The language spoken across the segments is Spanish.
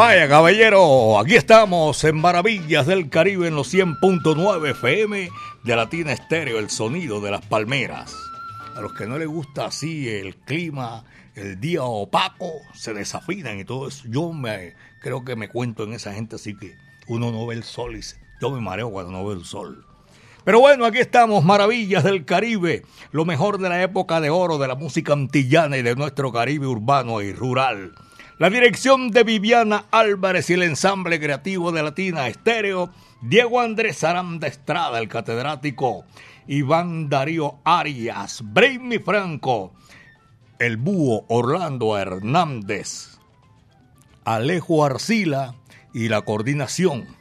Vaya caballero, aquí estamos en Maravillas del Caribe en los 100.9 FM de Latina Estéreo, el sonido de las palmeras. A los que no les gusta así el clima, el día opaco, se desafinan y todo eso. Yo me creo que me cuento en esa gente así que uno no ve el sol y yo me mareo cuando no veo el sol. Pero bueno, aquí estamos, Maravillas del Caribe, lo mejor de la época de oro de la música antillana y de nuestro Caribe urbano y rural. La dirección de Viviana Álvarez y el ensamble creativo de Latina Estéreo, Diego Andrés Aranda Estrada, el catedrático, Iván Darío Arias, Brainy Franco, el búho Orlando Hernández, Alejo Arcila y la coordinación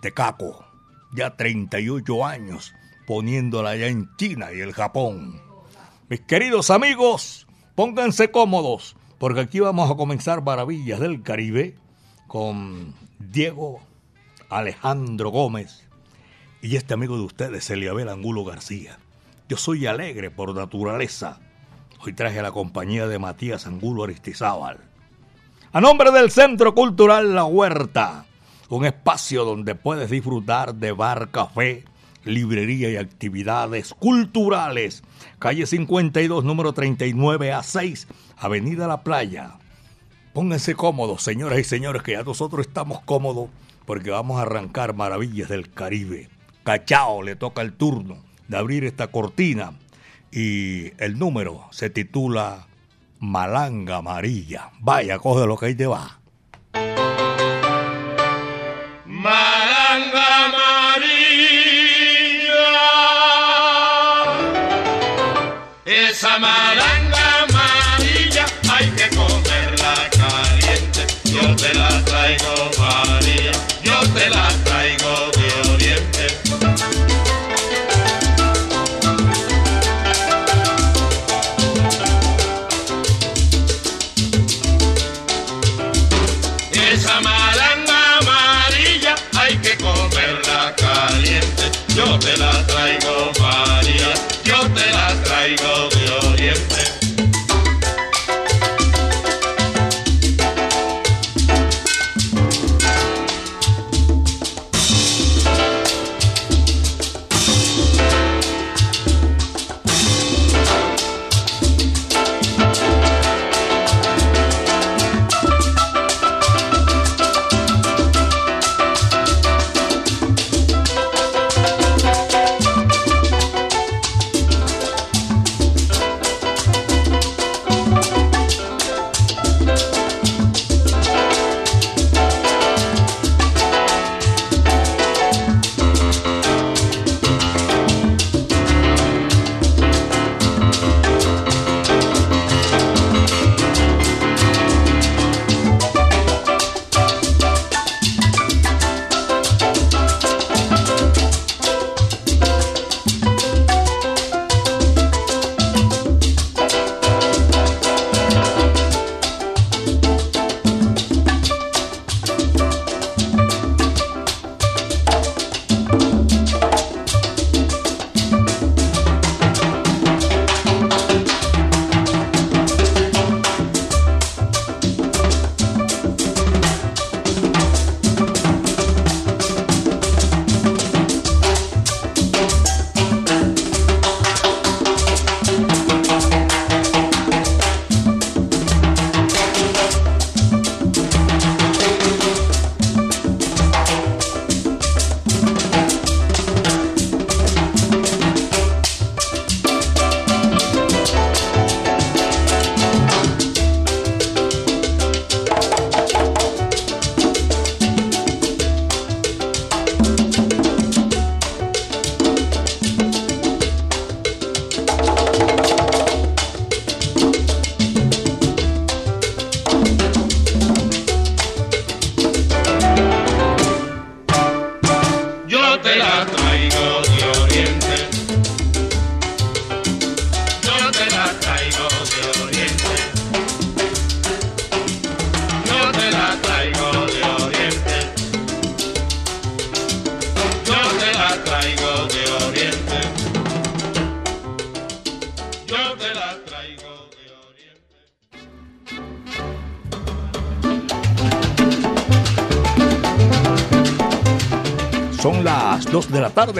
de Caco, ya 38 años poniéndola ya en China y el Japón. Mis queridos amigos, pónganse cómodos porque aquí vamos a comenzar Maravillas del Caribe con Diego Alejandro Gómez y este amigo de ustedes, Eliabel Angulo García. Yo soy alegre por naturaleza. Hoy traje la compañía de Matías Angulo Aristizábal. A nombre del Centro Cultural La Huerta, un espacio donde puedes disfrutar de bar, café, librería y actividades culturales. Calle 52, número 39 a 6 Avenida La Playa. Pónganse cómodos, señoras y señores, que ya nosotros estamos cómodos porque vamos a arrancar Maravillas del Caribe. Cachao le toca el turno de abrir esta cortina y el número se titula Malanga Amarilla. Vaya, coge lo que ahí te va.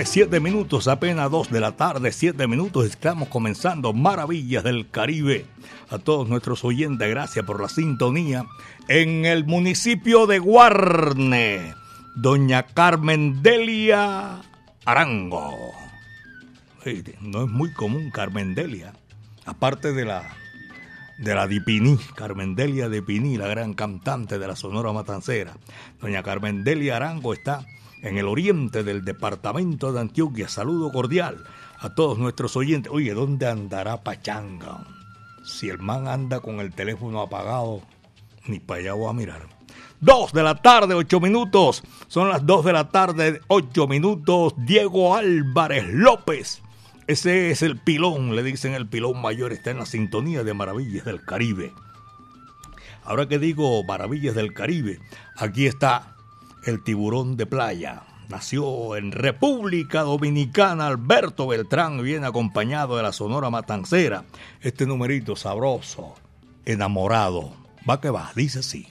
7 minutos, apenas 2 de la tarde, 7 minutos. Estamos comenzando Maravillas del Caribe. A todos nuestros oyentes, gracias por la sintonía. En el municipio de Guarne, doña Carmen Delia Arango. No es muy común Carmen Delia, aparte de la de la Dipiní, Carmen Delia Dipiní, la gran cantante de la Sonora Matancera. Doña Carmen Delia Arango está en el oriente del departamento de Antioquia. Saludo cordial a todos nuestros oyentes. Oye, ¿dónde andará Pachanga? Si el man anda con el teléfono apagado, ni para allá voy a mirar. Dos de la tarde, ocho minutos. Son las dos de la tarde, ocho minutos. Diego Álvarez López. Ese es el pilón, le dicen el pilón mayor. Está en la sintonía de Maravillas del Caribe. Ahora que digo Maravillas del Caribe, aquí está el tiburón de playa. Nació en República Dominicana Alberto Beltrán, viene acompañado de la Sonora Matancera. Este numerito sabroso, enamorado. Va que va, dice así.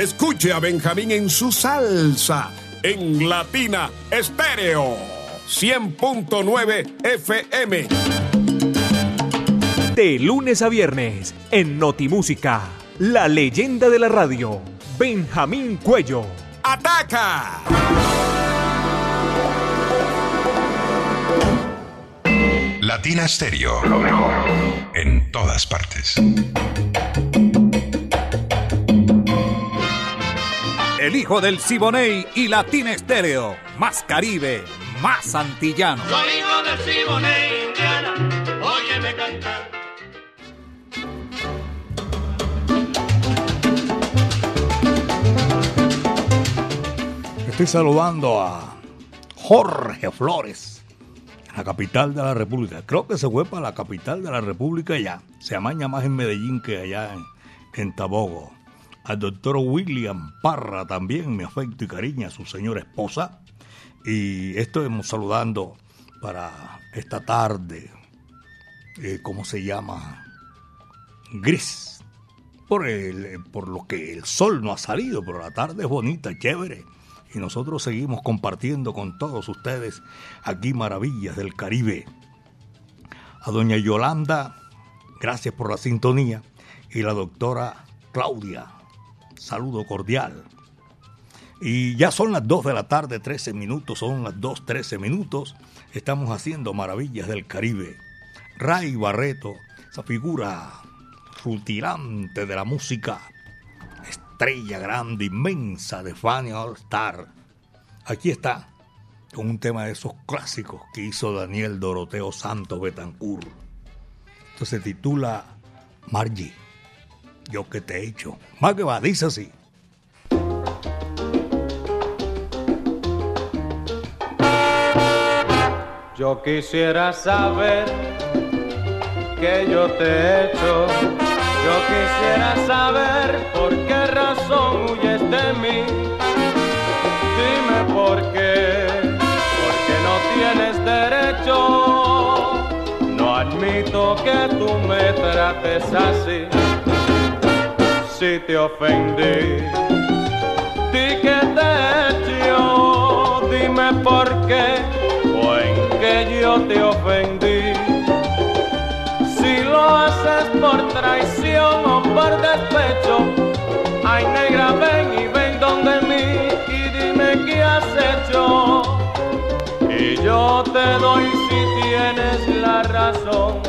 Escuche a Benjamín en su salsa en Latina Estéreo 100.9 FM. De lunes a viernes, en Notimúsica, la leyenda de la radio, Benjamín Cuello. ¡Ataca! Latina Stereo. Lo mejor. En todas todas partes. El hijo del Siboney y Latina Estéreo. Más Caribe, más antillano. Soy hijo del Siboney, Indiana, óyeme cantar. Estoy saludando a Jorge Flores, la capital de la República. Creo que se fue para la capital de la República ya. Se amaña más en Medellín que allá en, en Tabogo. Al doctor William Parra también, mi afecto y cariño a su señora esposa. Y estamos saludando para esta tarde, eh, ¿cómo se llama? Gris. Por, el, por lo que el sol no ha salido, pero la tarde es bonita, chévere. Y nosotros seguimos compartiendo con todos ustedes aquí Maravillas del Caribe. A doña Yolanda, gracias por la sintonía. Y la doctora Claudia, saludo cordial. Y ya son las 2 de la tarde, 13 minutos, son las 2, 13 minutos. Estamos haciendo Maravillas del Caribe. Ray Barreto, esa figura rutilante de la música, estrella grande, inmensa de Fanny All Star. Aquí está, con un tema de esos clásicos que hizo Daniel Doroteo Santos Betancourt. Esto se titula Margie, yo que te he hecho. Más que va, dice así. Yo quisiera saber que yo te he hecho. Yo quisiera saber por qué razón huyes de mí. Dime por qué, porque no tienes derecho. No admito que tú me trates así. Si te ofendí, di que te hecho. Dime por qué o en que yo te ofendí. Si lo haces por traición o por despecho, ay negra ven y ven donde mí y dime qué has hecho. Y yo te doy si tienes la razón.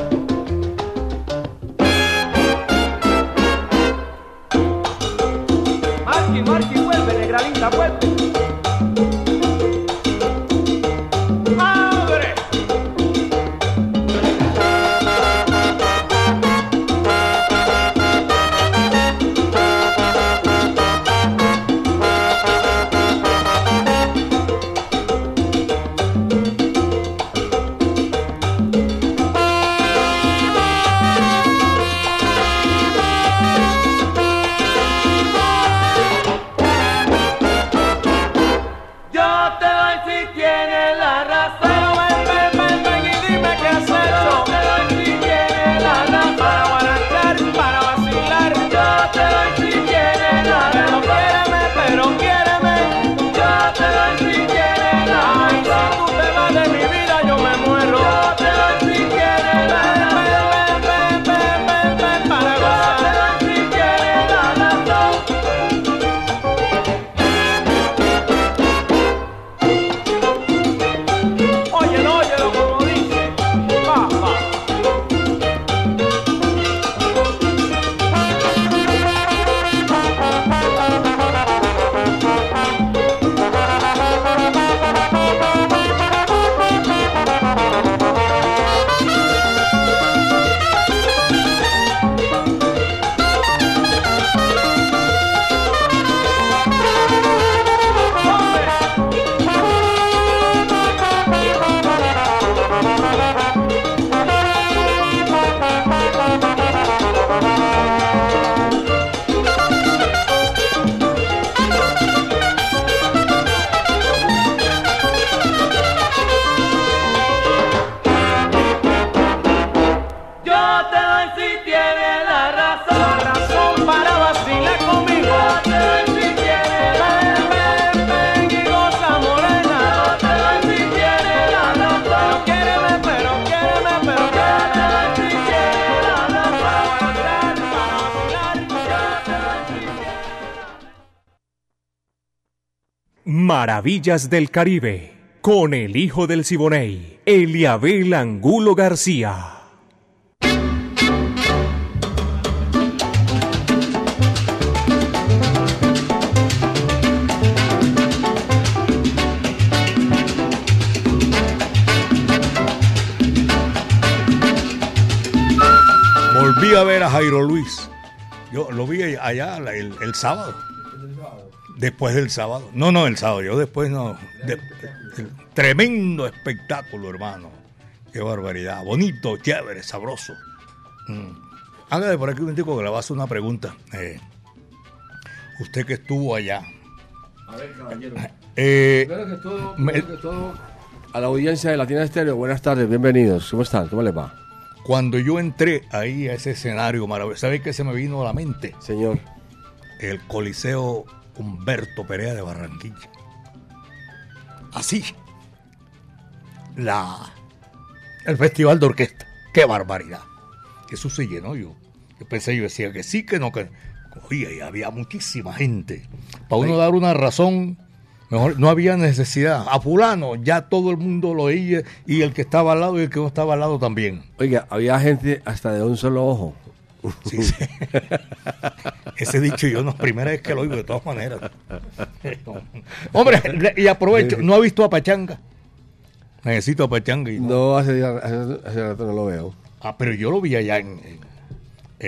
del Caribe con el hijo del Siboney, Eliabel Angulo García. Volví a ver a Jairo Luis. Yo lo vi allá el sábado Después del sábado. No, no, el sábado. Yo después no. de- el tremendo espectáculo, hermano. Qué barbaridad. Bonito, chévere, sabroso. Mm. Hágale por aquí un momentico que le voy a hacer una pregunta. Eh, usted que estuvo allá. A ver, caballero. Eh, Primero que todo, me- primero que todo, a la audiencia de Latina Estéreo, buenas tardes, bienvenidos. ¿Cómo están? ¿Cómo les va? cuando yo entré ahí a ese escenario maravilloso, ¿sabe qué se me vino a la mente? Señor. el Coliseo Humberto Perea de Barranquilla. Así. La, el Festival de Orquesta. ¡Qué barbaridad! Eso se llenó yo. Yo pensé, yo decía que sí, que no, que... Oye, y había muchísima gente. Para uno dar una razón, mejor no había necesidad. A fulano ya todo el mundo lo oía y el que estaba al lado y el que no estaba al lado también. Oiga, había gente hasta de un solo ojo. Sí, sí. Ese dicho yo no, primera vez que lo oigo de todas maneras. Hombre, y aprovecho, ¿no ha visto a Pachanga? Necesito a Pachanga. y no. No, hace, hace, hace rato no lo veo. Ah, pero yo lo vi allá en, en,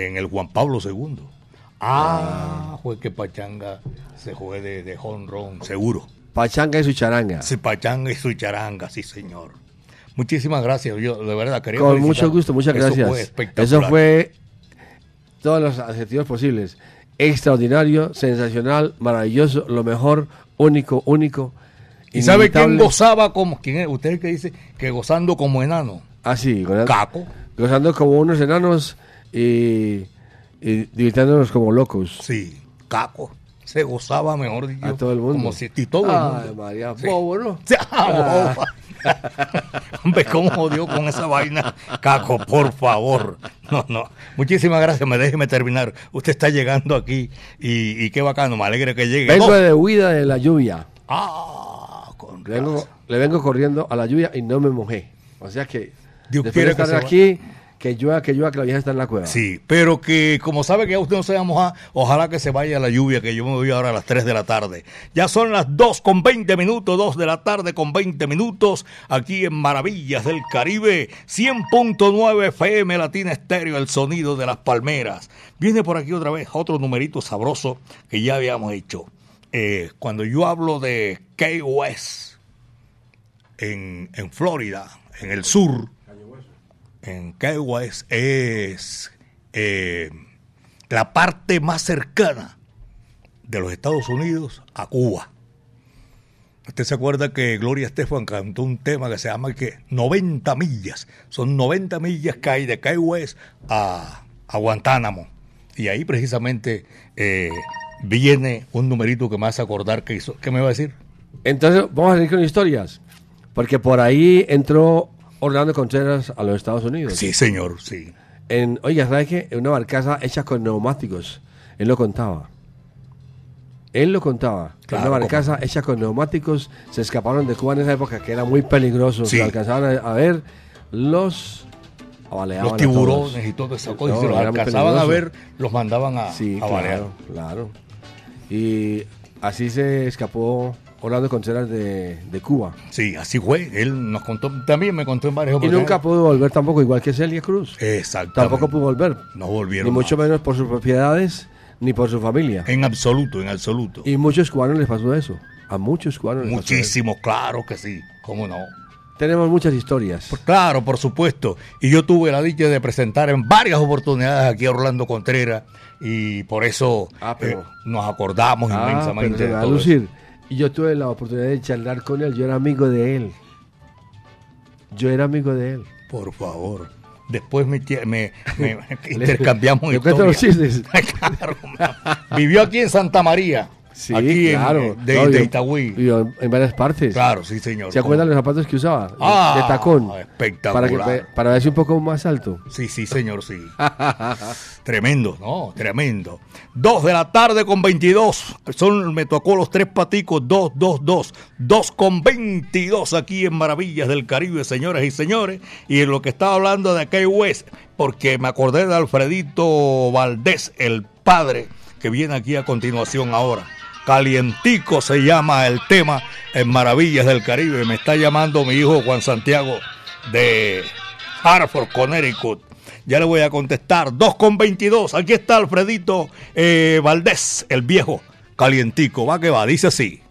en el Juan Pablo II. Ah, fue que Pachanga se juegue de, de honrón, seguro. Pachanga y su charanga. Sí, Pachanga y su charanga, sí, señor. Muchísimas gracias, yo de verdad quería Con felicitar. mucho gusto, muchas Eso gracias. fue espectacular. Eso fue todos los adjetivos posibles. Extraordinario, sensacional, maravilloso, lo mejor, único, único. ¿Y sabe quién gozaba como, quién es? Usted el que dice que gozando como enano. Ah, sí, Caco. gozando como unos enanos y, y divirtiéndonos como locos. Sí, Caco. Se gozaba, mejor dicho. A todo el mundo. Como si, y todo el Ay, mundo. María, Sí. bobo, ¿no? Sí, ah. Hombre, cómo jodió con esa vaina. Caco, por favor. No, no. Muchísimas gracias. Me déjeme terminar. Usted está llegando aquí y, y qué bacano. Me alegra que llegue. Vengo de huida de la lluvia. Ah, con Le vengo, razón. le vengo corriendo a la lluvia y no me mojé. O sea que Dios quiere de que estar va- aquí, que llueva, que llueva, que la vieja está en la cueva. Sí, pero que como sabe que ya usted no se va a mojar, ojalá que se vaya la lluvia, que yo me voy ahora a las 3 de la tarde. Ya son las 2 con 20 minutos, 2 de la tarde con 20 minutos, aquí en Maravillas del Caribe, 100.9 FM Latina Estéreo, el sonido de las palmeras. Viene por aquí otra vez otro numerito sabroso que ya habíamos hecho. Eh, cuando yo hablo de Key West en, en Florida, en el sur, en Key West es eh, la parte más cercana de los Estados Unidos a Cuba. Usted se acuerda que Gloria Estefan cantó un tema que se llama que 90 millas. Son 90 millas que hay de West a, a Guantánamo. Y ahí precisamente eh, viene un numerito que me hace acordar que hizo. ¿Qué me va a decir? Entonces, vamos a seguir con historias. Porque por ahí entró Orlando Contreras a los Estados Unidos. Sí, señor, sí. En, oiga, ¿sabes qué? En una barcaza hecha con neumáticos. Él lo contaba. Él lo contaba. Claro, una barcaza hecha con neumáticos se escaparon de Cuba en esa época que era muy peligroso. Sí. Se alcanzaban a, a ver los Los tiburones y todo eso. No, y si los alcanzaban a ver, los mandaban a, Sí, a balear. claro. Y así se escapó Orlando Contreras de, de Cuba. Sí, así fue. Él nos contó, también me contó en varias Y oportunidades. nunca pudo volver tampoco, igual que Celia Cruz. Exactamente. Tampoco pudo volver. No volvieron. Ni mucho más. menos por sus propiedades, ni por su familia. En absoluto, en absoluto. Y muchos cubanos les pasó eso. A muchos cubanos les pasó eso. Claro que sí. ¿Cómo no? Tenemos muchas historias. Pues claro, por supuesto. Y yo tuve la dicha de presentar en varias oportunidades aquí a Orlando Contreras y por eso Ah, pero- eh, nos acordamos Ah, pero inmensamente se de me va a todo eso. Y yo tuve la oportunidad de charlar con él. Yo era amigo de él. Yo era amigo de él. Por favor. Después me, me- me- intercambiamos historias. vivió aquí en Santa María. Sí, aquí en- claro. de, No, de Itagüí. yo en varias partes. Claro, sí, señor. ¿Se acuerdan los zapatos que usaba? De- Ah, de tacón. espectacular. Para, que, para verse un poco más alto. Sí, sí, señor, sí. tremendo, ¿no? Tremendo. Dos de la tarde con 22. Son, me tocó los tres paticos. Dos, dos, dos. Dos con 22 aquí en Maravillas del Caribe, señoras y señores. Y en lo que estaba hablando de Key West, porque me acordé de Alfredito Valdés, el padre, que viene aquí a continuación ahora. Calientico se llama el tema en Maravillas del Caribe. Me está llamando mi hijo Juan Santiago de Hartford, Connecticut. Ya le voy a contestar. 2 con 22. Aquí está Alfredito eh, Valdés, el viejo, calientico. Va que va, dice así.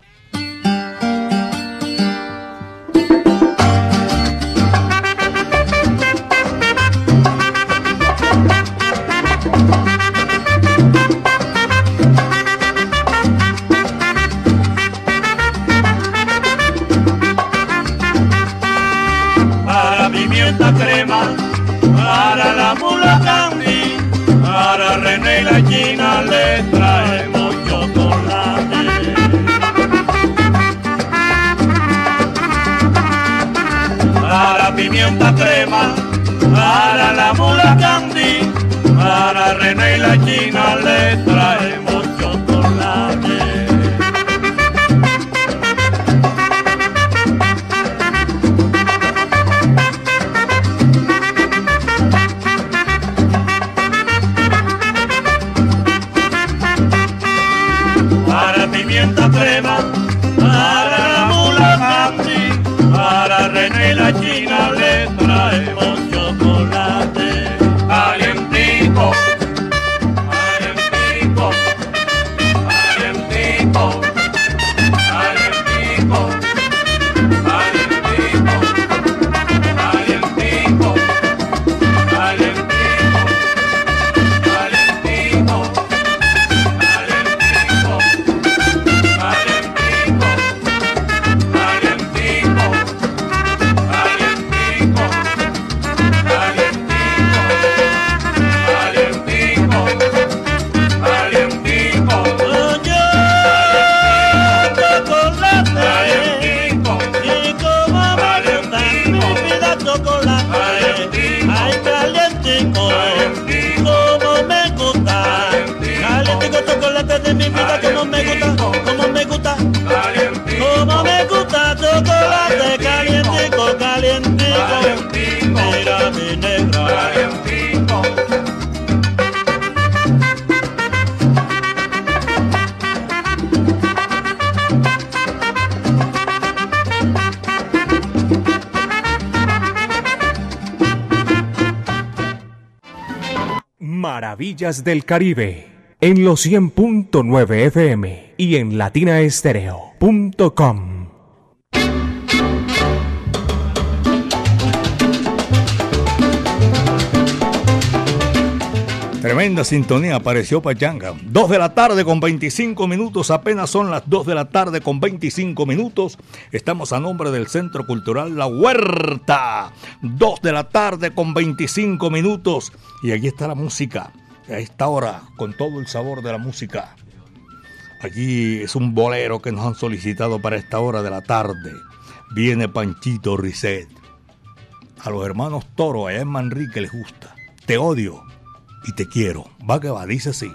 Crema, para la mula candy, para René y la China le traemos chocolate. para pimienta crema, Del Caribe en los 100.9 FM y en latinaestereo.com. Tremenda sintonía apareció Pachanga. 2 de la tarde con 25 minutos, apenas son las 2 de la tarde con 25 minutos. Estamos a nombre del Centro Cultural La Huerta. 2 de la tarde con 25 minutos. Y aquí está la música. A esta hora, con todo el sabor de la música. Aquí es un bolero que nos han solicitado para esta hora de la tarde. Viene Panchito Risset. A los hermanos Toro allá en Manrique les gusta. Te odio y te quiero. Va que va, dice así.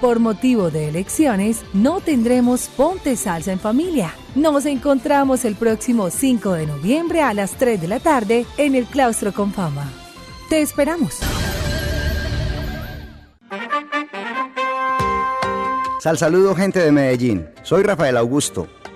Por motivo de elecciones, no tendremos Ponte Salsa en Familia. Nos encontramos el próximo 5 de noviembre a las 3 de la tarde en el Claustro con Fama. Te esperamos. Sal saludo gente de Medellín. Soy Rafael Augusto,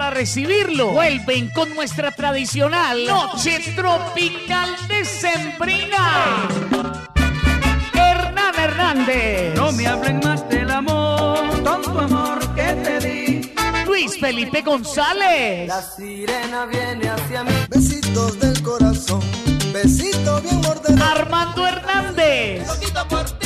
Para recibirlo, vuelven con nuestra tradicional Noche Tropical de Sembrina. Hernán Hernández. No me hablen más del amor, tanto amor que te di. Luis Felipe González. La sirena viene hacia mí. Besitos del corazón, besito bien mordido. Armando Hernández. Loquito por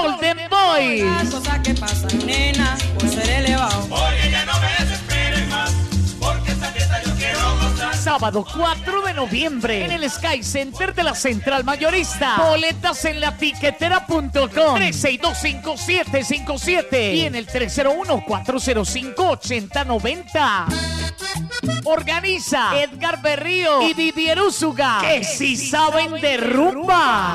Golden Boys. Las cosas que pasan, nena, por ser elevado. Oye, ya no me desesperes más, porque esta fiesta yo quiero gozar. Sábado 4 de noviembre en el Sky Center de la Central Mayorista. Boletas en la tiquetera.com 3625757 y en el 301-405-8090. Organiza Edgar Berrío y Didier Usuga, que si saben de rumba.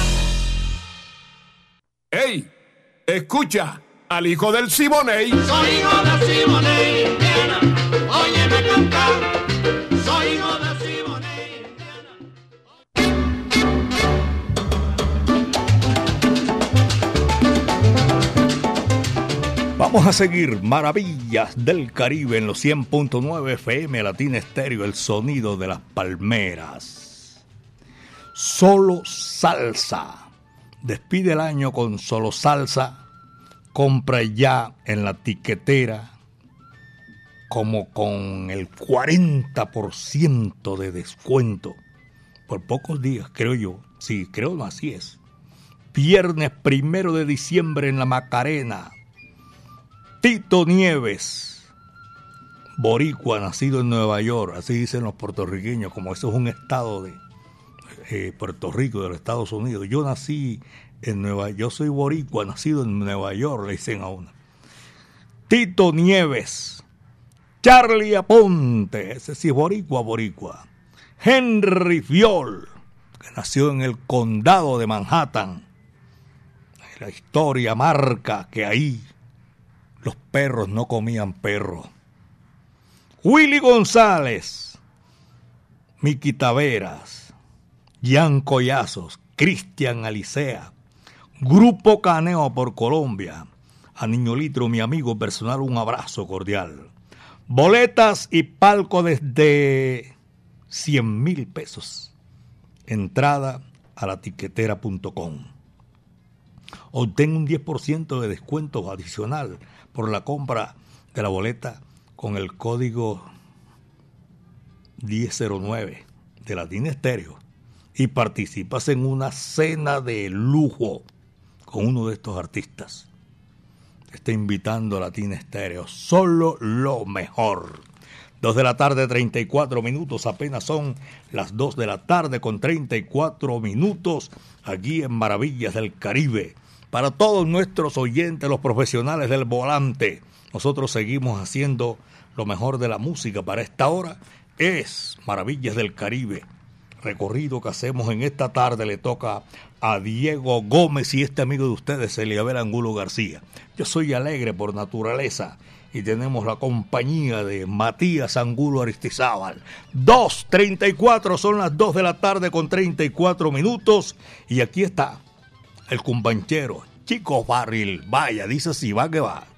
Escucha al hijo del Siboney. Soy hijo de Simone Indiana, óyeme cantar. Soy hijo de Simone Vamos a seguir Maravillas del Caribe en los 100.9 FM Latina Estéreo, el sonido de las palmeras. Solo salsa. Despide el año con solo salsa. Compra ya en la tiquetera como con el 40% de descuento. Por pocos días, creo yo. Sí, creo así es. Viernes primero de diciembre en la Macarena. Tito Nieves, boricua, nacido en Nueva York, así dicen los puertorriqueños, como eso es un estado de eh, Puerto Rico, de los Estados Unidos. Yo nací en Nueva yo soy boricua, nacido en Nueva York, le dicen a uno. Tito Nieves, Charlie Aponte, ese sí es boricua, boricua. Henry Fiol, que nació en el condado de Manhattan, La historia marca que ahí los perros no comían perro. Willy González, Miki Taveras, Jan Collazos, Cristian Alicea, Grupo Caneo por Colombia. A Niño Litro, mi amigo personal, un abrazo cordial. Boletas y palco desde 100 mil pesos. Entrada a la tiquetera.com. Obtén un 10% de descuento adicional por la compra de la boleta con el código 1009 de Latina Estéreo y participas en una cena de lujo con uno de estos artistas. Está invitando a Latina Estéreo. Solo lo mejor. 2 de la tarde, 34 minutos. Apenas son las 2 de la tarde con 34 minutos aquí en Maravillas del Caribe. Para todos nuestros oyentes, los profesionales del volante, nosotros seguimos haciendo lo mejor de la música para esta hora. Es Maravillas del Caribe. Recorrido que hacemos en esta tarde le toca a Diego Gómez y este amigo de ustedes, Eliabel Angulo García. Yo soy alegre por naturaleza y tenemos la compañía de Matías Angulo Aristizábal. 2.34 son las 2 de la tarde con 34 minutos y aquí está el cumbanchero Chico Barril. Vaya, dice si va que va.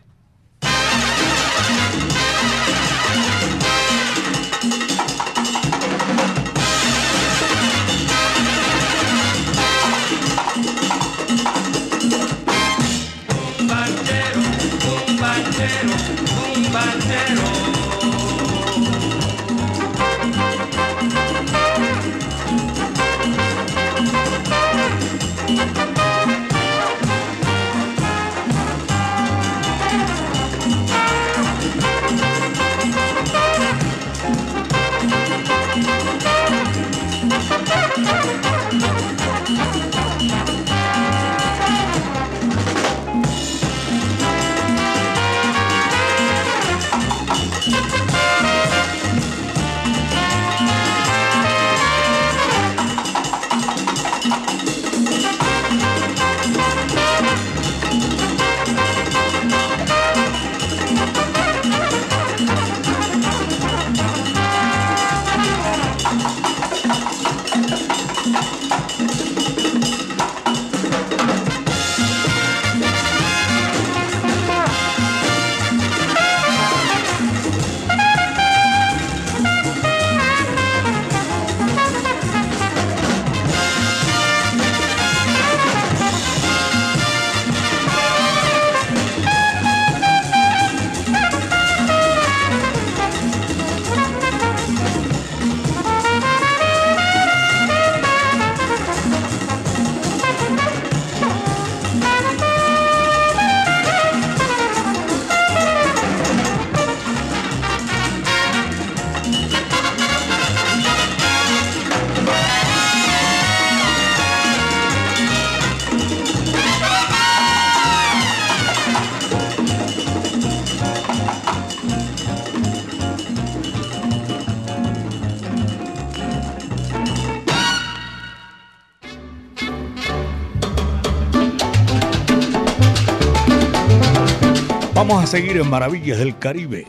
Vamos a seguir en Maravillas del Caribe.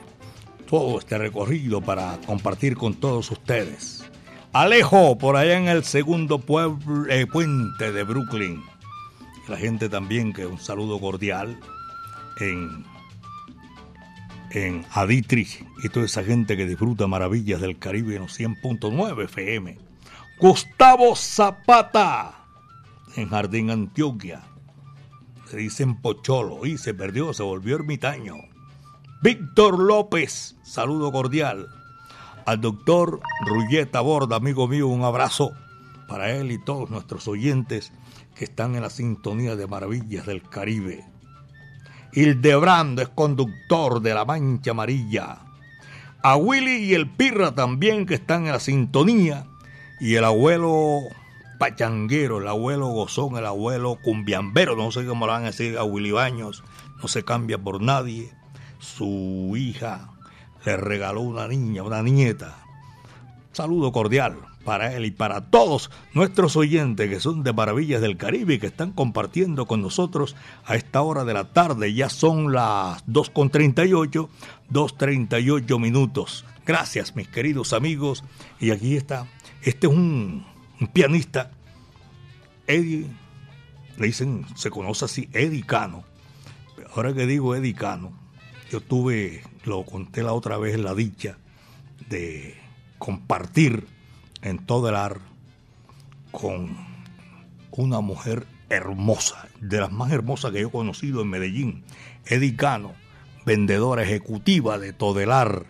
Todo este recorrido para compartir con todos ustedes. Alejo, por allá en el segundo eh, puente de Brooklyn. La gente también, que un saludo cordial en, en Aditrich y toda esa gente que disfruta Maravillas del Caribe en los 100.9 FM. Gustavo Zapata en Jardín Antioquia. Dicen Pocholo y se perdió, se volvió ermitaño. Víctor López, saludo cordial. Al doctor Rulleta Borda, amigo mío, un abrazo para él y todos nuestros oyentes que están en la sintonía de Maravillas del Caribe. Hildebrando es conductor de La Mancha Amarilla. A Willy y el Pirra también que están en la sintonía. Y el abuelo pachanguero, el abuelo gozón, el abuelo cumbiambero, no sé cómo lo van a decir a Willy Baños, no se cambia por nadie. Su hija le regaló una niña, una nieta. Saludo cordial para él y para todos nuestros oyentes que son de Maravillas del Caribe y que están compartiendo con nosotros a esta hora de la tarde. Ya son las 2.38, 2.38 minutos. Gracias, mis queridos amigos. Y aquí está. Este es un, un pianista, Eddie, le dicen, se conoce así, Eddie Cano. Ahora que digo Eddie Cano, yo tuve, lo conté la otra vez, la dicha de compartir en todo el ar con una mujer hermosa, de las más hermosas que yo he conocido en Medellín, Eddie Cano, vendedora ejecutiva de Todelar,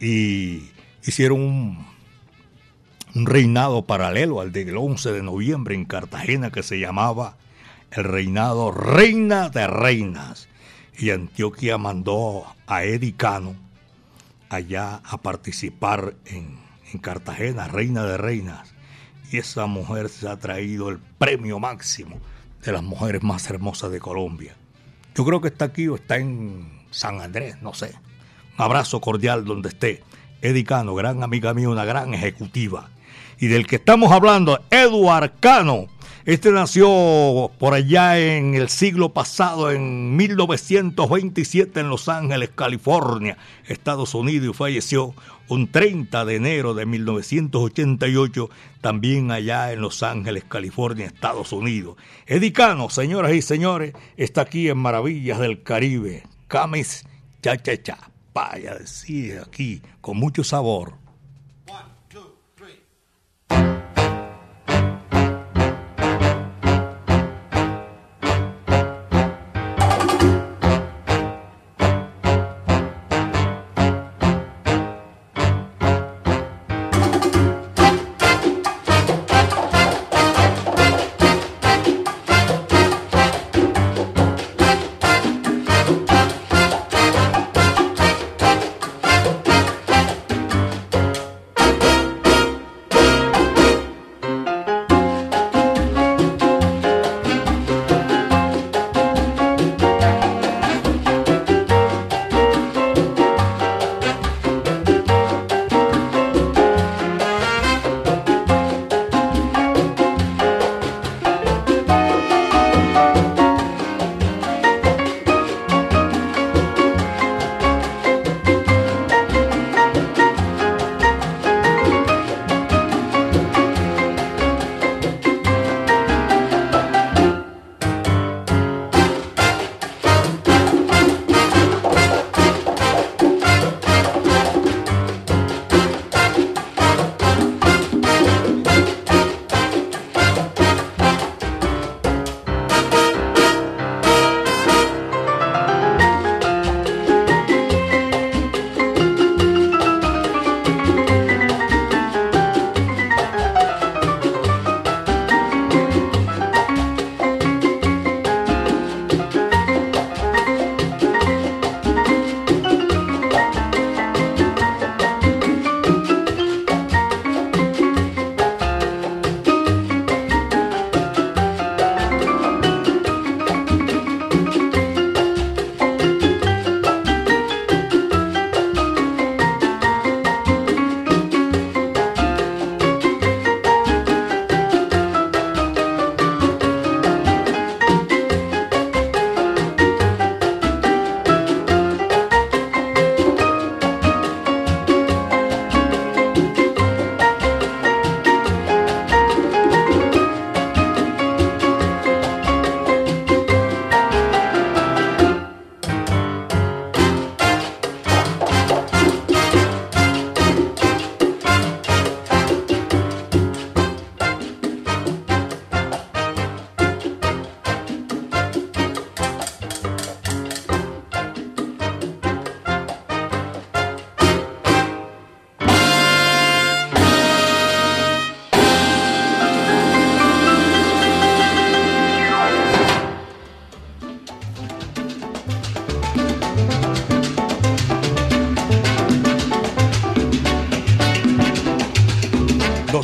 y hicieron un, un reinado paralelo al del 11 de noviembre en Cartagena que se llamaba el reinado Reina de Reinas. Y Antioquia mandó a Eddie Cano allá a participar en, en Cartagena, Reina de Reinas. Y esa mujer se ha traído el premio máximo de las mujeres más hermosas de Colombia. Yo creo que está aquí o está en San Andrés, no sé. Un abrazo cordial donde esté. Eddie Cano, gran amiga mía, una gran ejecutiva. Y del que estamos hablando, Eduard Cano. Este nació por allá en el siglo pasado, en 1927, en Los Ángeles, California, Estados Unidos, y falleció un 30 de enero de 1988, también allá en Los Ángeles, California, Estados Unidos. Edicano, señoras y señores, está aquí en Maravillas del Caribe. Camis Cha Cha Cha. Vaya, decir aquí, con mucho sabor.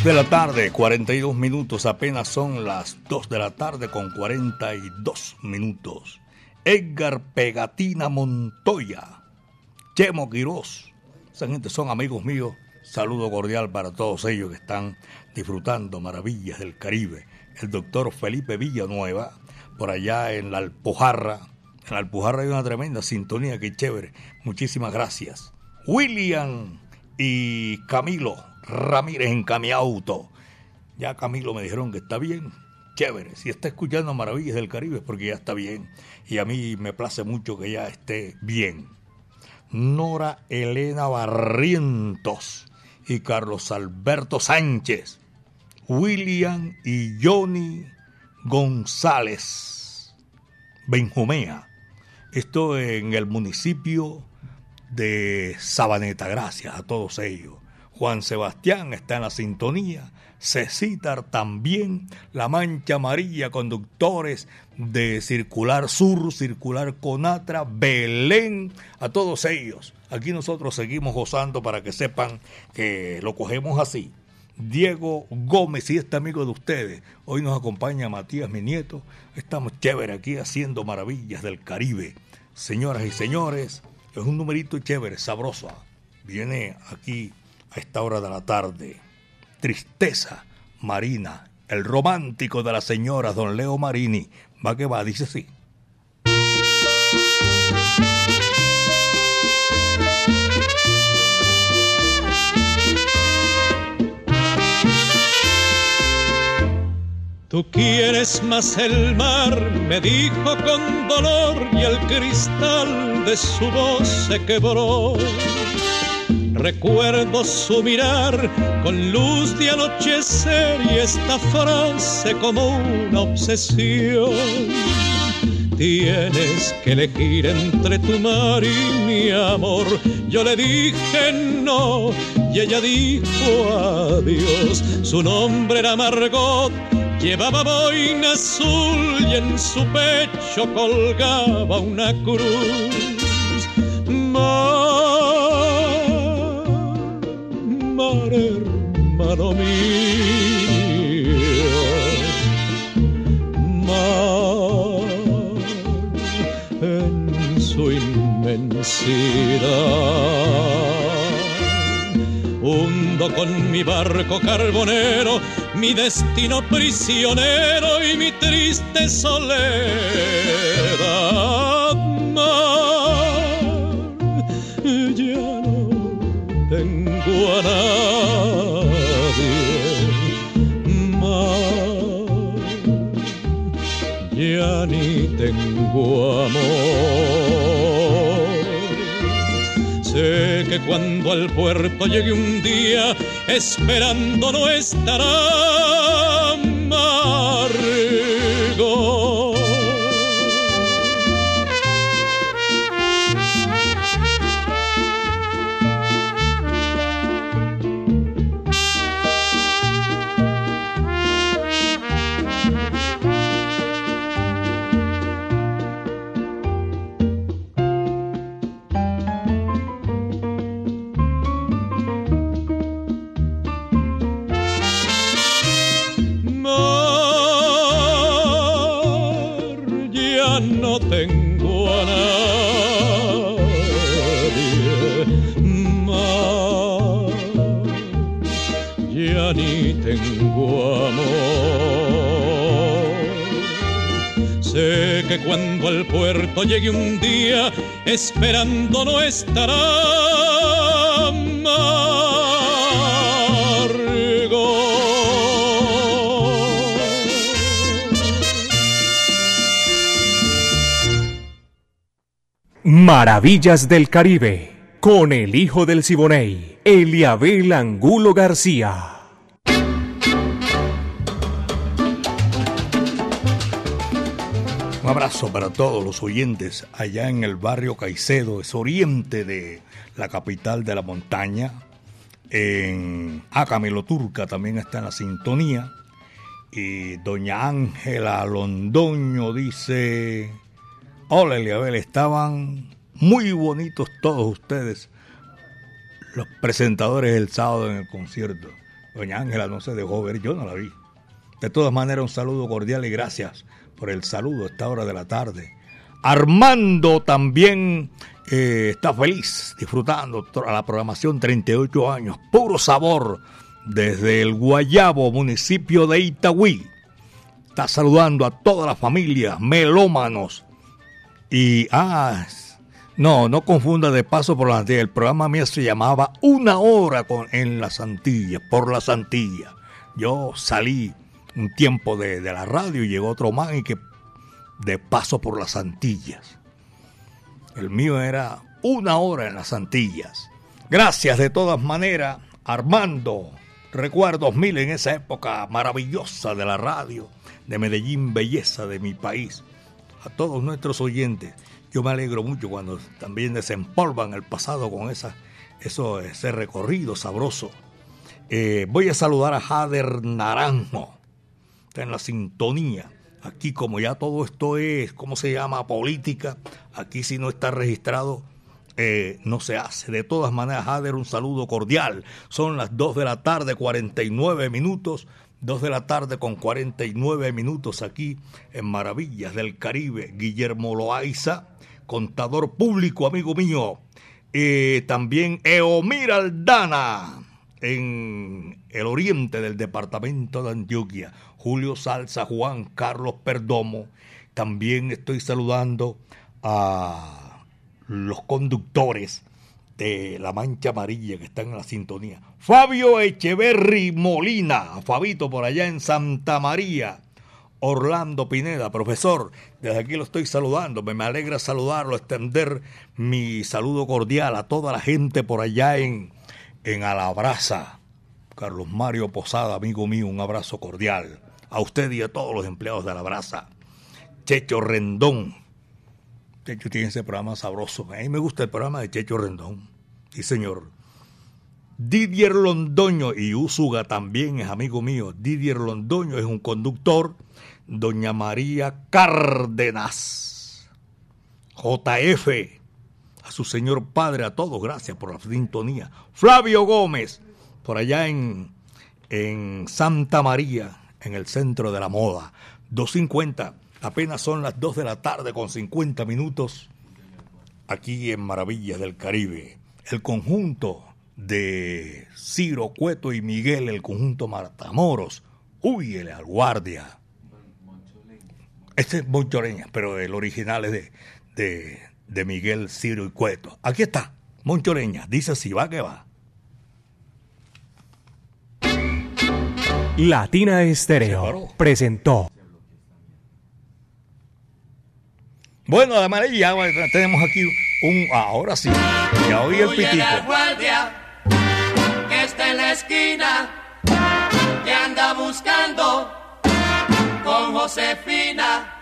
De la tarde, 42 minutos, apenas son las 2 de la tarde con 42 minutos. Edgar Pegatina Montoya, Chemo Quirós, esa gente son amigos míos, Saludo cordial para todos ellos que están disfrutando maravillas del Caribe. El doctor Felipe Villanueva, por allá en la Alpujarra. En la Alpujarra hay una tremenda sintonía, que chévere. Muchísimas gracias. William y Camilo Ramírez en Camiauto. Ya Camilo me dijeron que está bien. Chévere. Si está escuchando Maravillas del Caribe es porque ya está bien. Y a mí me place mucho que ya esté bien. Nora Elena Barrientos y Carlos Alberto Sánchez. William y Johnny González. Benjumea. Esto en el municipio de Sabaneta. Gracias a todos ellos. Juan Sebastián está en la sintonía. Cecitar también. La Mancha Amarilla, conductores de Circular Sur, Circular Conatra, Belén, a todos ellos. Aquí nosotros seguimos gozando para que sepan que lo cogemos así. Diego Gómez y este amigo de ustedes. Hoy nos acompaña Matías, mi nieto. Estamos chévere aquí haciendo maravillas del Caribe. Señoras y señores, es un numerito chévere, sabroso. Viene aquí a esta hora de la tarde. Tristeza Marina, el romántico de la señora don Leo Marini. Va que va, dice así. Tú quieres más el mar, me dijo con dolor y el cristal de su voz se quebró. Recuerdo su mirar con luz de anochecer y esta frase como una obsesión. Tienes que elegir entre tu mar y mi amor. Yo le dije no y ella dijo adiós. Su nombre era Margot Llevaba boina azul y en su pecho colgaba una cruz. Mar, mar hermano mío, mar en su inmensidad hundo con mi barco carbonero, mi destino prisionero y mi triste soledad. A nadie. Mar, ya ni tengo amor. Sé que cuando al puerto llegue un día, esperando no estará que cuando al puerto llegue un día, esperando no estará Maravillas del Caribe, con el hijo del Siboney, Eliabel Angulo García. Abrazo para todos los oyentes allá en el barrio Caicedo, es oriente de la capital de la montaña. En Acamelo Turca también está en la sintonía. Y doña Ángela Londoño dice, hola Eliabel, estaban muy bonitos todos ustedes, los presentadores el sábado en el concierto. Doña Ángela no se dejó ver, yo no la vi. De todas maneras, un saludo cordial y gracias por el saludo a esta hora de la tarde. Armando también eh, está feliz disfrutando toda la programación 38 años, puro sabor desde el Guayabo, municipio de Itagüí. Está saludando a toda la familia, melómanos. Y, ah, no, no confunda de paso por la El programa mío se llamaba Una Hora con, en las Antillas, por las Antillas. Yo salí un tiempo de, de la radio y llegó otro man y que de paso por las Antillas. El mío era una hora en las Antillas. Gracias de todas maneras, Armando. Recuerdos mil en esa época maravillosa de la radio, de Medellín, belleza de mi país. A todos nuestros oyentes, yo me alegro mucho cuando también desempolvan el pasado con esa, eso, ese recorrido sabroso. Eh, voy a saludar a Jader Naranjo, está en la sintonía. Aquí como ya todo esto es, ¿cómo se llama? Política. Aquí si no está registrado, eh, no se hace. De todas maneras, Jader, un saludo cordial. Son las 2 de la tarde, 49 minutos. 2 de la tarde con 49 minutos aquí en Maravillas del Caribe. Guillermo Loaiza, contador público, amigo mío. Eh, también Eomir Aldana en el oriente del departamento de Antioquia. Julio Salsa, Juan Carlos Perdomo. También estoy saludando a los conductores de La Mancha Amarilla que están en la sintonía. Fabio Echeverry Molina, Fabito por allá en Santa María. Orlando Pineda, profesor, desde aquí lo estoy saludando, me alegra saludarlo, extender mi saludo cordial a toda la gente por allá en, en Alabraza. Carlos Mario Posada, amigo mío, un abrazo cordial a usted y a todos los empleados de la brasa. Checho Rendón. Checho tiene ese programa sabroso. A mí me gusta el programa de Checho Rendón. Sí, señor. Didier Londoño y Usuga también es amigo mío. Didier Londoño es un conductor. Doña María Cárdenas. JF. Su señor padre, a todos, gracias por la sintonía. Flavio Gómez, por allá en, en Santa María, en el centro de la moda. 2.50, apenas son las 2 de la tarde con 50 minutos aquí en Maravillas del Caribe. El conjunto de Ciro Cueto y Miguel, el conjunto Martamoros, huyele al guardia. Este es Monchoreña, pero el original es de, de, de Miguel Ciro y Cueto. Aquí está, Monchoreña, dice si va que va. Latina Estéreo presentó. Bueno, de amarilla, tenemos aquí un. Ahora sí, ya oí el Huye pitico. la guardia que está en la esquina, que anda buscando con Josefina.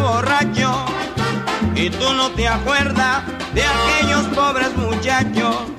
Borracho y tú no te acuerdas de aquellos pobres muchachos.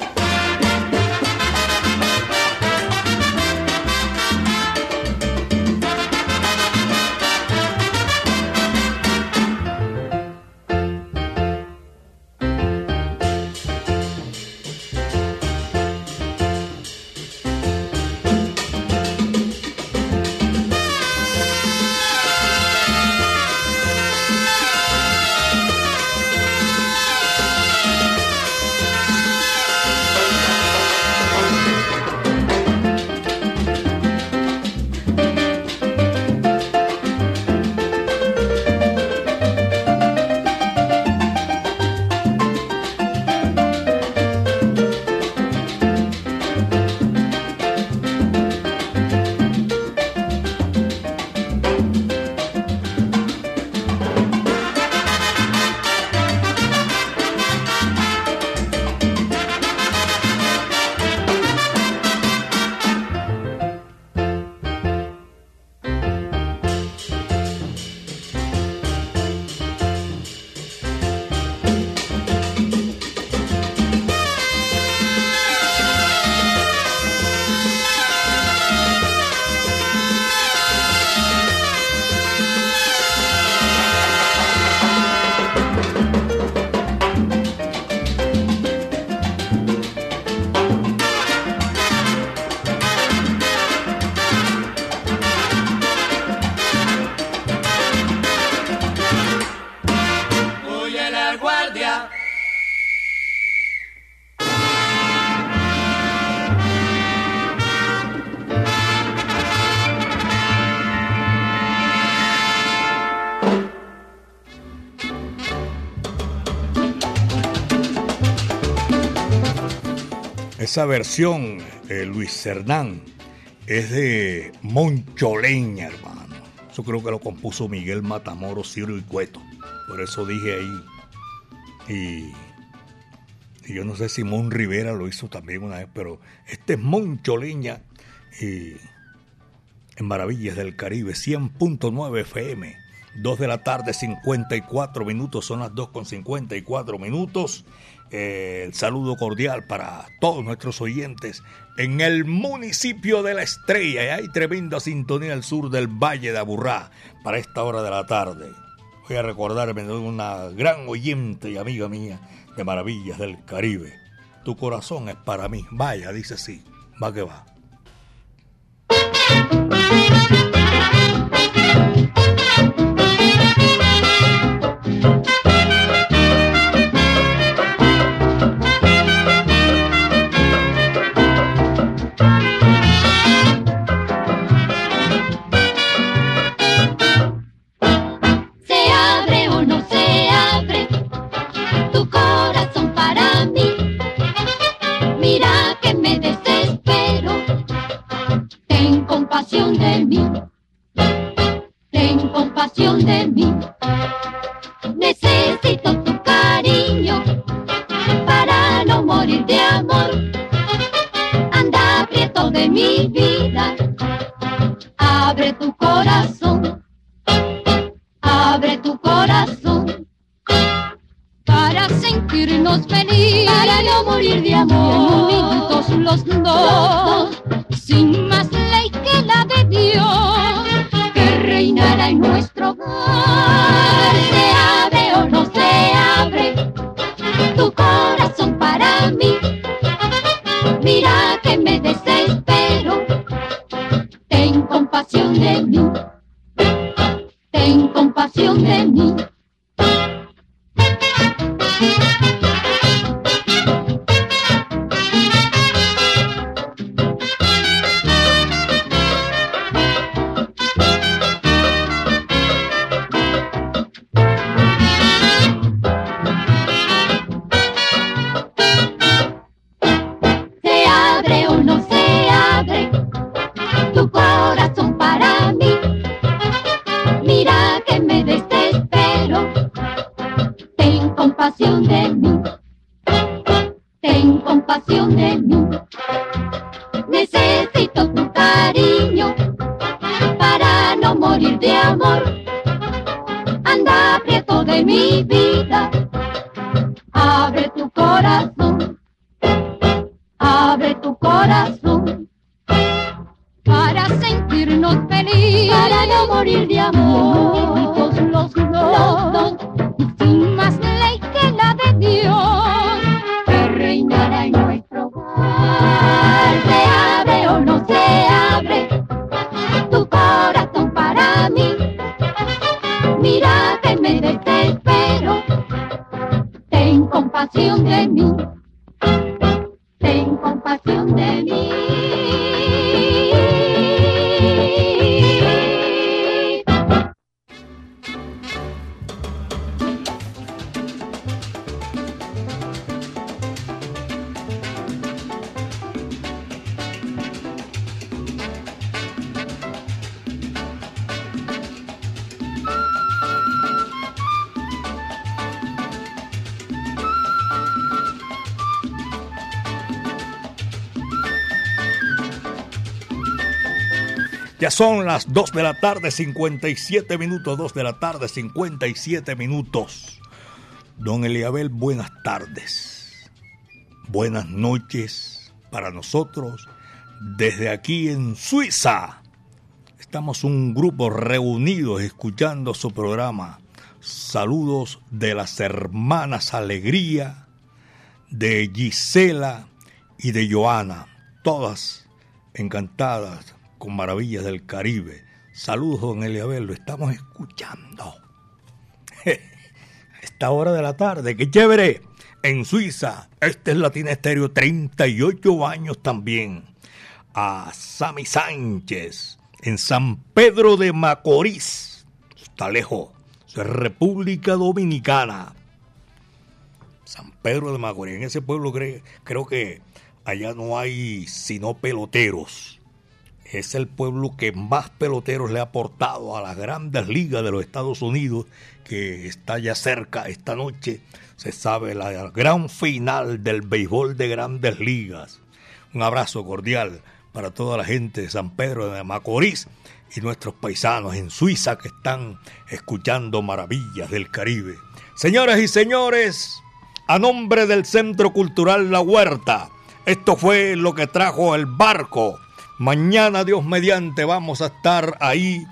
Esa versión, eh, Luis Hernán, es de Moncholeña, hermano. Eso creo que lo compuso Miguel Matamoros, Ciro y Cueto. Por eso dije ahí. Y, y yo no sé si Mon Rivera lo hizo también una vez, pero este es Moncholeña y en Maravillas del Caribe, 100.9 FM. 2 de la tarde, 54 minutos, son las 2 con 54 minutos. El saludo cordial para todos nuestros oyentes en el municipio de La Estrella. Y hay tremenda sintonía al sur del Valle de Aburrá para esta hora de la tarde. Voy a recordarme de una gran oyente y amiga mía de Maravillas del Caribe. Tu corazón es para mí. Vaya, dice sí. Va que va. Son las 2 de la tarde, 57 minutos, 2 de la tarde, 57 minutos. Don Eliabel, buenas tardes. Buenas noches para nosotros desde aquí en Suiza. Estamos un grupo reunidos escuchando su programa. Saludos de las hermanas Alegría, de Gisela y de Joana, todas encantadas con maravillas del Caribe. Saludos, don Eliabel, lo estamos escuchando. Esta hora de la tarde, qué chévere. En Suiza, este es Latina Estéreo, 38 años también. A Sami Sánchez, en San Pedro de Macorís. Está lejos, es República Dominicana. San Pedro de Macorís, en ese pueblo creo que allá no hay sino peloteros. Es el pueblo que más peloteros le ha aportado a las grandes ligas de los Estados Unidos, que está ya cerca esta noche. Se sabe la gran final del béisbol de grandes ligas. Un abrazo cordial para toda la gente de San Pedro de Macorís y nuestros paisanos en Suiza que están escuchando maravillas del Caribe. Señoras y señores, a nombre del Centro Cultural La Huerta, esto fue lo que trajo el barco. Mañana, Dios mediante, vamos a estar ahí,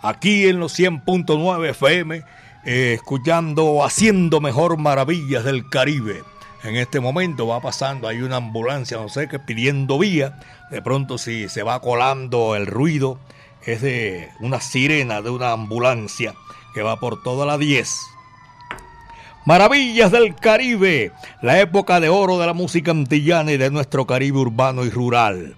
aquí en los 100.9 FM, eh, escuchando, haciendo mejor maravillas del Caribe. En este momento va pasando, hay una ambulancia, no sé qué, pidiendo vía. De pronto si se va colando el ruido, es de una sirena de una ambulancia que va por toda la 10. Maravillas del Caribe, la época de oro de la música antillana y de nuestro Caribe urbano y rural.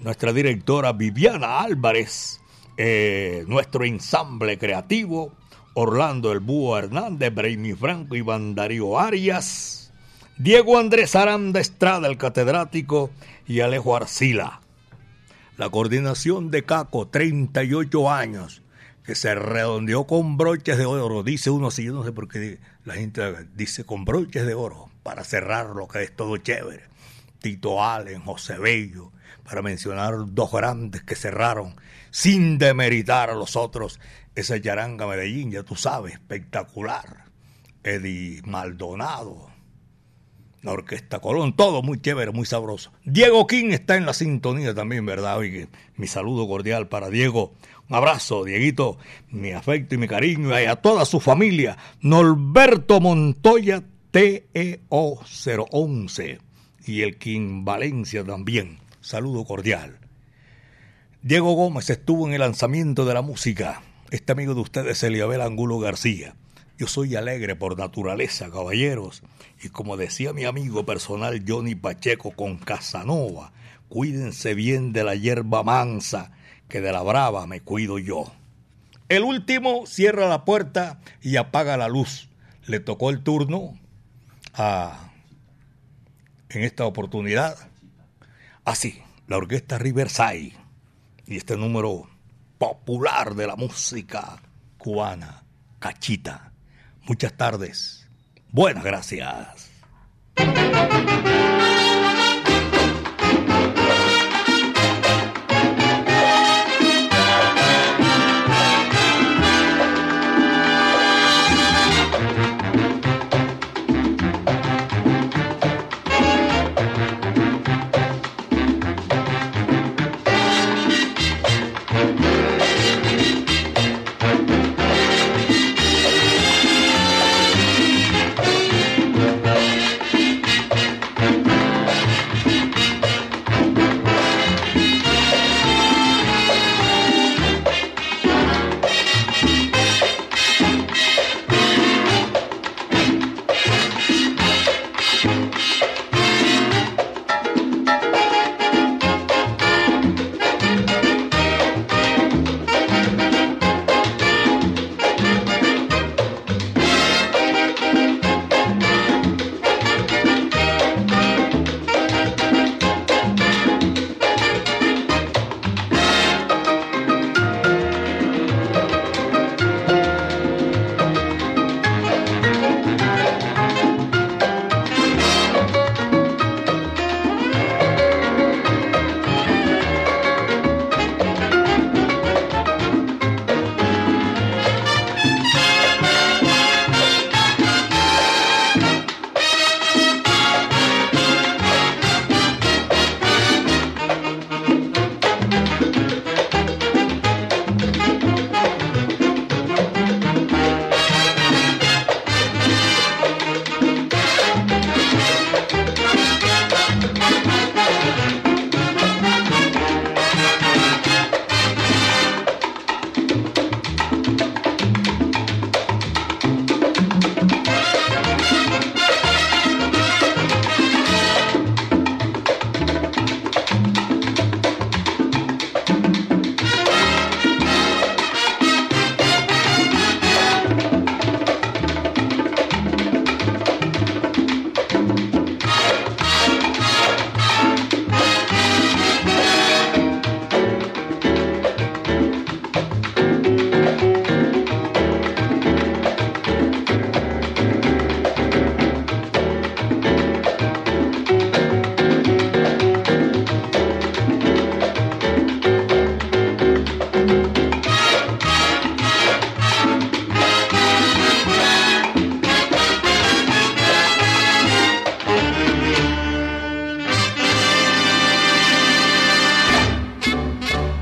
Nuestra directora Viviana Álvarez, eh, nuestro ensamble creativo, Orlando El Búho Hernández, Brainy Franco y Darío Arias, Diego Andrés Aranda Estrada, el catedrático, y Alejo Arcila. La coordinación de Caco, 38 años, que se redondeó con broches de oro. Dice uno así, yo no sé por qué la gente dice con broches de oro, para cerrar lo que es todo chévere. Tito Allen, José Bello, para mencionar dos grandes que cerraron sin demeritar a los otros. Esa Yaranga Medellín, ya tú sabes, espectacular. Eddie Maldonado, la Orquesta Colón, todo muy chévere, muy sabroso. Diego King está en la sintonía también, ¿verdad? Oye, mi saludo cordial para Diego. Un abrazo, Dieguito, mi afecto y mi cariño y a toda su familia. Norberto Montoya, TEO 011 y el King Valencia también. Saludo cordial. Diego Gómez estuvo en el lanzamiento de la música. Este amigo de ustedes, Eliabel Angulo García. Yo soy alegre por naturaleza, caballeros, y como decía mi amigo personal Johnny Pacheco con Casanova, cuídense bien de la hierba mansa, que de la brava me cuido yo. El último cierra la puerta y apaga la luz. Le tocó el turno a, en esta oportunidad, así, la orquesta Riverside y este número popular de la música cubana, Cachita. Muchas tardes. Buenas gracias.